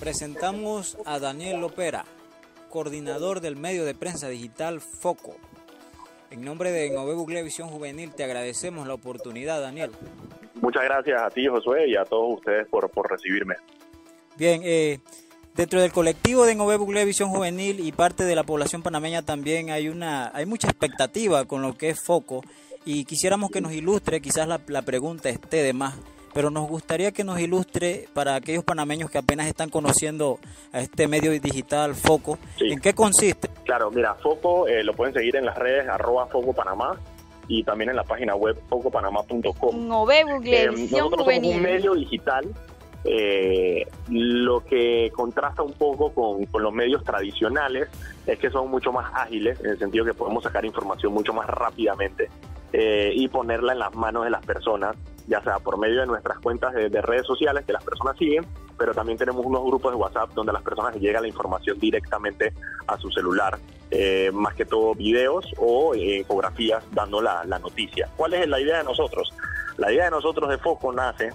presentamos a Daniel Lopera, coordinador del medio de prensa digital Foco. En nombre de Nove Visión Juvenil te agradecemos la oportunidad, Daniel. Muchas gracias a ti, Josué, y a todos ustedes por, por recibirme. Bien, eh, dentro del colectivo de Nove Visión Juvenil y parte de la población panameña también hay, una, hay mucha expectativa con lo que es Foco y quisiéramos que nos ilustre, quizás la, la pregunta esté de más, pero nos gustaría que nos ilustre para aquellos panameños que apenas están conociendo a este medio digital Foco, ¿en qué consiste? Claro, mira, Foco eh, lo pueden seguir en las redes arroba Foco Panamá y también en la página web focopanamá.com. No ve Google, eh, nosotros somos un medio digital eh, lo que contrasta un poco con, con, los medios tradicionales es que son mucho más ágiles, en el sentido que podemos sacar información mucho más rápidamente eh, y ponerla en las manos de las personas, ya sea por medio de nuestras cuentas de, redes sociales que las personas siguen, pero también tenemos unos grupos de WhatsApp donde las personas llega la información directamente a su celular, eh, más que todo videos o infografías dando la, la noticia. ¿Cuál es la idea de nosotros? La idea de nosotros de Foco nace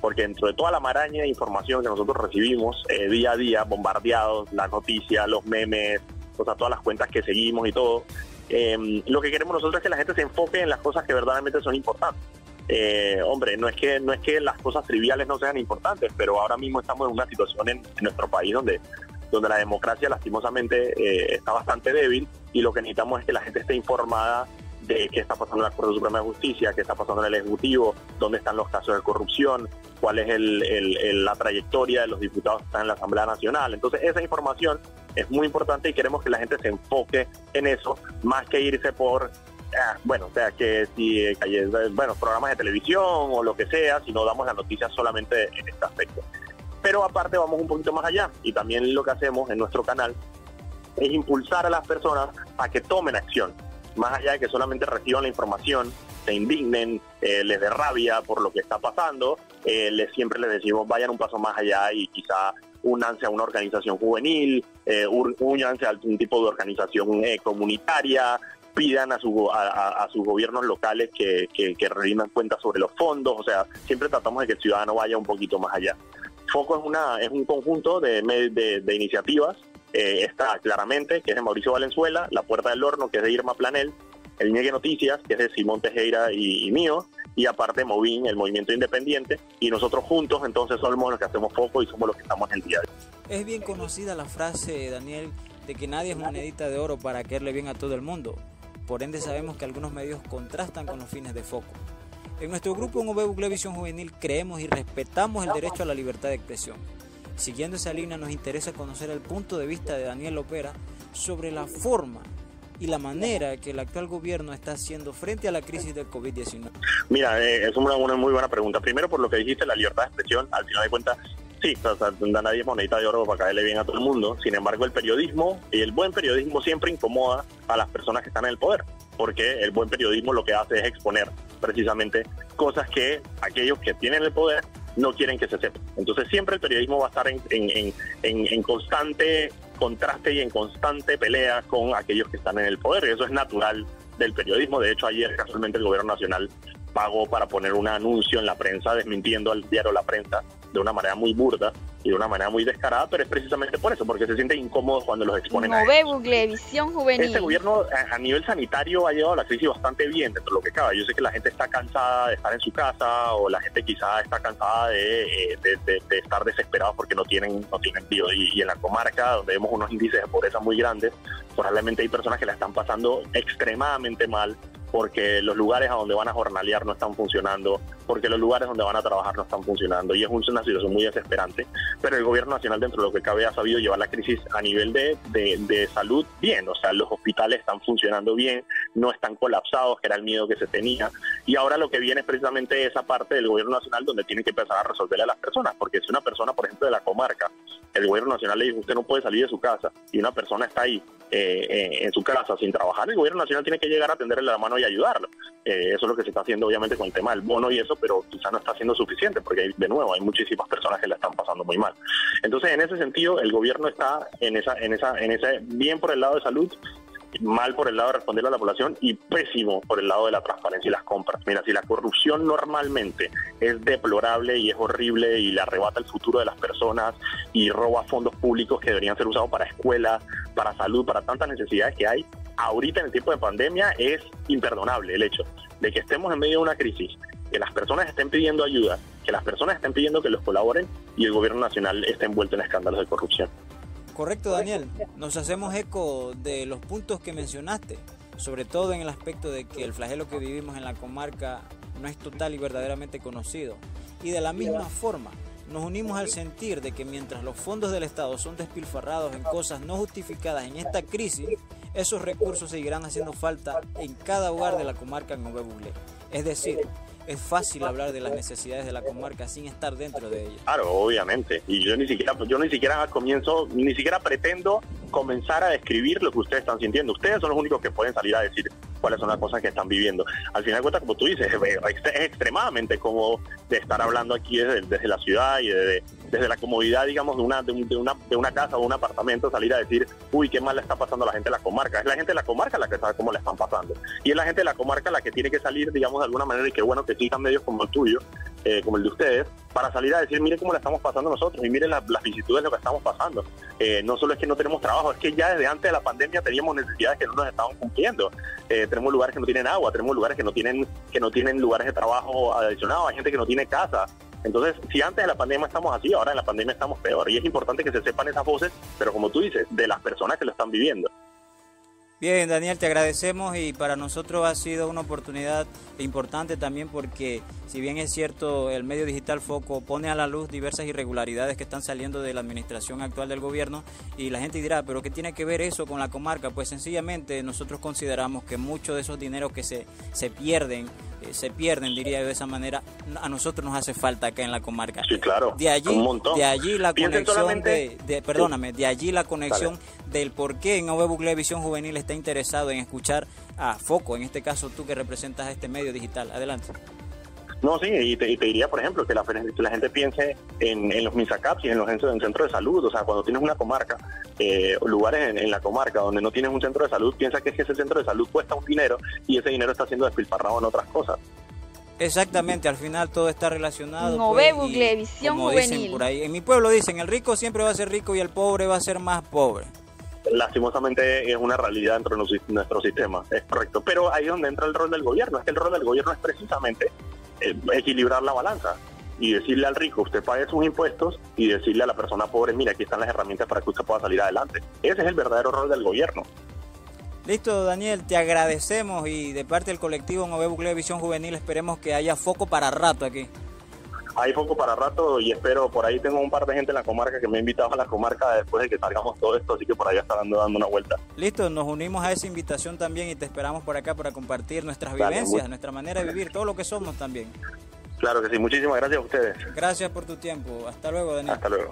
porque dentro de toda la maraña de información que nosotros recibimos eh, día a día, bombardeados, las noticias, los memes, o sea, todas las cuentas que seguimos y todo, em, lo que queremos nosotros es que la gente se enfoque en las cosas que verdaderamente son importantes. Eh, hombre, no es que no es que las cosas triviales no sean importantes, pero ahora mismo estamos en una situación en, nuestro país donde donde la democracia lastimosamente eh, está bastante débil y lo que necesitamos es que la gente esté informada de qué está pasando en la Corte Suprema de Justicia, qué está pasando en el Ejecutivo, dónde están los casos de corrupción, cuál es la trayectoria de los diputados que están en la Asamblea Nacional. Entonces, esa información es muy importante y queremos que la gente se enfoque en eso, más que irse por ah, bueno, o sea, que si eh, bueno, programas de televisión o lo que sea, si no damos la noticia solamente en este aspecto. Pero aparte vamos un poquito más allá y también lo que hacemos en nuestro canal es impulsar a las personas a que tomen acción más allá de que solamente reciban la información, se indignen, eh, les dé rabia por lo que está pasando, eh, les, siempre les decimos vayan un paso más allá y quizá únanse a una organización juvenil, eh, únanse a algún tipo de organización eh, comunitaria, pidan a, su, a, sus gobiernos locales que, que, que cuentas sobre los fondos, o sea, siempre tratamos de que el ciudadano vaya un poquito más allá. Foco es, una, es un conjunto de, de, de iniciativas eh, está claramente, que es de Mauricio Valenzuela, La Puerta del Horno, que es de Irma Planel, el Ñegue Noticias, que es de Simón Tejera y, mío, y aparte Movín, el Movimiento Independiente, y nosotros juntos entonces somos los que hacemos foco y somos los que estamos en el día Es bien conocida la frase, Daniel, de que nadie es monedita de oro para quererle bien a todo el mundo. Por ende sabemos que algunos medios contrastan con los fines de foco. En nuestro grupo en UV Visión Juvenil creemos y respetamos el derecho a la libertad de expresión. Siguiendo esa línea nos interesa conocer el punto de vista de Daniel Opera sobre la forma y la manera que el actual gobierno está haciendo frente a la crisis del COVID-19. Mira, eh, es una, muy buena pregunta. Primero por lo que dijiste, la libertad de expresión, al final de cuentas, sí, o sea, nadie es monedita de oro para caerle bien a todo el mundo. Sin embargo, el periodismo y el buen periodismo siempre incomoda a las personas que están en el poder, porque el buen periodismo lo que hace es exponer precisamente cosas que aquellos que tienen el poder no quieren que se sepa. Entonces siempre el periodismo va a estar en, en, en, en, constante contraste y en constante pelea con aquellos que están en el poder. Y eso es natural del periodismo. De hecho, ayer casualmente el gobierno nacional pagó para poner un anuncio en la prensa desmintiendo al diario La Prensa de una manera muy burda y de una manera muy descarada, pero es precisamente por eso, porque se siente incómodo cuando los exponen a visión juvenil. Este gobierno a, nivel sanitario ha llevado la crisis bastante bien dentro de lo que cabe. Yo sé que la gente está cansada de estar en su casa o la gente quizá está cansada de, eh, de, estar desesperados porque no tienen no tienen tío. Y, en la comarca, donde vemos unos índices de pobreza muy grandes, probablemente hay personas que la están pasando extremadamente mal porque los lugares a donde van a jornalear no están funcionando, porque los lugares donde van a trabajar no están funcionando y es una situación muy desesperante. Pero el gobierno nacional, dentro de lo que cabe, ha sabido llevar la crisis a nivel de, de, salud bien, o sea, los hospitales están funcionando bien, no están colapsados, que era el miedo que se tenía. Y ahora lo que viene es precisamente esa parte del gobierno nacional donde tiene que empezar a resolverle a las personas, porque si una persona, por ejemplo, de la comarca, el gobierno nacional le dice, usted no puede salir de su casa, y una persona está ahí eh, eh, en su casa sin trabajar, el gobierno nacional tiene que llegar a tenderle la mano y ayudarlo. Eh, eso es lo que se está haciendo obviamente con el tema del bono y eso, pero quizá no está siendo suficiente porque de nuevo hay muchísimas personas que la están pasando muy mal. Entonces, en ese sentido, el gobierno está en esa, en esa, en ese bien por el lado de salud, mal por el lado de responder a la población y pésimo por el lado de la transparencia y las compras. Mira, si la corrupción normalmente es deplorable y es horrible y le arrebata el futuro de las personas y roba fondos públicos que deberían ser usados para escuelas, para salud, para tantas necesidades que hay, ahorita en el tiempo de pandemia es imperdonable el hecho de que estemos en medio de una crisis, que las personas estén pidiendo ayuda, que las personas estén pidiendo que los colaboren y el gobierno nacional esté envuelto en escándalos de corrupción. Correcto, Daniel. Nos hacemos eco de los puntos que mencionaste, sobre todo en el aspecto de que el flagelo que vivimos en la comarca no es total y verdaderamente conocido. Y de la misma forma, nos unimos al sentir de que mientras los fondos del Estado son despilfarrados en cosas no justificadas en esta crisis, esos recursos seguirán haciendo falta en cada hogar de la comarca Nove Buglé. Es decir, es fácil hablar de las necesidades de la comarca sin estar dentro de ella. Claro, obviamente. Y yo ni siquiera, yo ni siquiera comienzo, ni siquiera pretendo comenzar a describir lo que ustedes están sintiendo. Ustedes son los únicos que pueden salir a decir cuáles son las cosas que están viviendo. Al final de cuentas, como tú dices, es extremadamente cómodo de estar hablando aquí desde, desde la ciudad y desde, desde la comodidad, digamos, de una, de, una, de una casa o un apartamento, salir a decir, uy, qué mal le está pasando a la gente de la comarca. Es la gente de la comarca la que sabe cómo le están pasando. Y es la gente de la comarca la que tiene que salir, digamos, de alguna manera, y qué bueno que existan medios como el tuyo, eh, como el de ustedes, para salir a decir, mire cómo le estamos pasando nosotros y miren las, vicisitudes de lo que estamos pasando. Eh, no solo es que no tenemos trabajo, es que ya desde antes de la pandemia teníamos necesidades que no nos estaban cumpliendo. Eh, tenemos lugares que no tienen agua, tenemos lugares que no tienen que no tienen lugares de trabajo adicionados, hay gente que no tiene casa. Entonces, si antes de la pandemia estamos así, ahora en la pandemia estamos peor. Y es importante que se sepan esas voces, pero como tú dices, de las personas que lo están viviendo. Bien, Daniel, te agradecemos y para nosotros ha sido una oportunidad importante también porque si bien es cierto el medio digital Foco pone a la luz diversas irregularidades que están saliendo de la administración actual del gobierno y la gente dirá, pero ¿qué tiene que ver eso con la comarca? Pues sencillamente nosotros consideramos que muchos de esos dineros que se, se pierden se pierden, diría yo de esa manera, a nosotros nos hace falta acá en la comarca. Sí, claro. De allí, de allí la conexión de, perdóname, de allí la conexión del por qué en OV Visión Juvenil está interesado en escuchar a Foco, en este caso tú que representas este medio digital. Adelante. No, sí, y te, diría, por ejemplo, que la, la gente piense en, los MISACAPs y en los centros, de salud. O sea, cuando tienes una comarca, eh, lugares en, la comarca donde no tienes un centro de salud, piensa que, es que ese centro de salud cuesta un dinero y ese dinero está siendo despilfarrado en otras cosas. Exactamente, al final todo está relacionado. No pues, ve visión juvenil. por ahí. En mi pueblo dicen, el rico siempre va a ser rico y el pobre va a ser más pobre lastimosamente es una realidad dentro de nuestro sistema, es correcto. Pero ahí es donde entra el rol del gobierno, es que el rol del gobierno es precisamente equilibrar la balanza y decirle al rico, usted pague sus impuestos y decirle a la persona pobre, mira, aquí están las herramientas para que usted pueda salir adelante. Ese es el verdadero rol del gobierno. Listo, Daniel, te agradecemos y de parte del colectivo Nove Bucle de Visión Juvenil esperemos que haya foco para rato aquí hay foco para rato y espero, por ahí tengo un par de gente en la comarca que me ha invitado a la comarca después de que salgamos todo esto, así que por ahí estarán dando una vuelta. Listo, nos unimos a esa invitación también y te esperamos por acá para compartir nuestras vivencias, nuestra manera de vivir, todo lo que somos también. Claro que sí, muchísimas gracias a ustedes. Gracias por tu tiempo, hasta luego Daniel. Hasta luego.